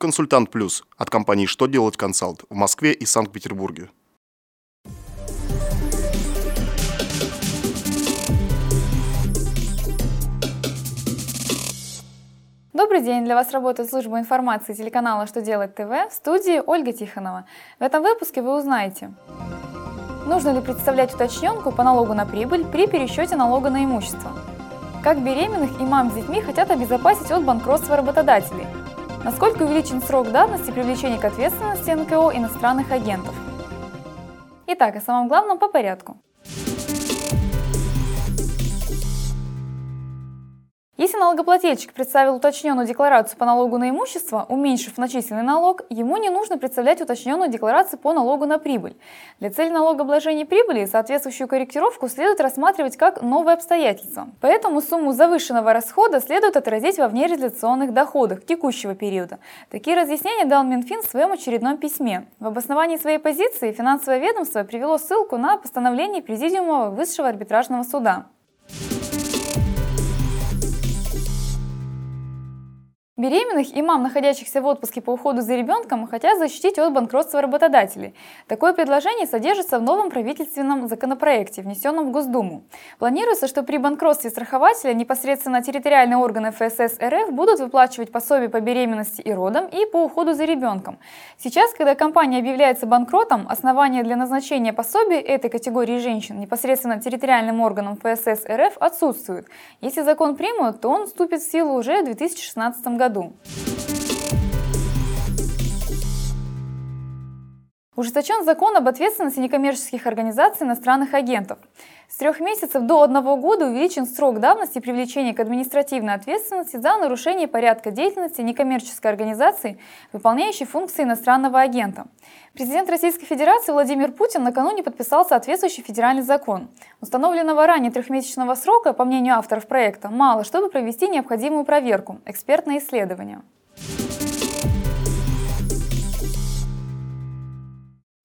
Консультант Плюс от компании «Что делать консалт» в Москве и Санкт-Петербурге. Добрый день! Для вас работает служба информации телеканала «Что делать ТВ» в студии Ольга Тихонова. В этом выпуске вы узнаете, нужно ли представлять уточненку по налогу на прибыль при пересчете налога на имущество, как беременных и мам с детьми хотят обезопасить от банкротства работодателей, насколько увеличен срок давности привлечения к ответственности НКО иностранных агентов. Итак, о самом главном по порядку. Налогоплательщик представил уточненную декларацию по налогу на имущество, уменьшив начисленный налог, ему не нужно представлять уточненную декларацию по налогу на прибыль. Для цели налогообложения прибыли соответствующую корректировку следует рассматривать как новое обстоятельство. Поэтому сумму завышенного расхода следует отразить во внереализационных доходах текущего периода. Такие разъяснения дал Минфин в своем очередном письме. В обосновании своей позиции финансовое ведомство привело ссылку на постановление Президиума Высшего арбитражного суда. Беременных и мам, находящихся в отпуске по уходу за ребенком, хотят защитить от банкротства работодателей. Такое предложение содержится в новом правительственном законопроекте, внесенном в Госдуму. Планируется, что при банкротстве страхователя непосредственно территориальные органы ФСС РФ будут выплачивать пособие по беременности и родам и по уходу за ребенком. Сейчас, когда компания объявляется банкротом, основания для назначения пособия этой категории женщин непосредственно территориальным органам ФСС РФ отсутствуют. Если закон примут, то он вступит в силу уже в 2016 году году. Ужесточен закон об ответственности некоммерческих организаций иностранных агентов. С трех месяцев до одного года увеличен срок давности привлечения к административной ответственности за нарушение порядка деятельности некоммерческой организации, выполняющей функции иностранного агента. Президент Российской Федерации Владимир Путин накануне подписал соответствующий федеральный закон. Установленного ранее трехмесячного срока, по мнению авторов проекта, мало, чтобы провести необходимую проверку, экспертное исследование.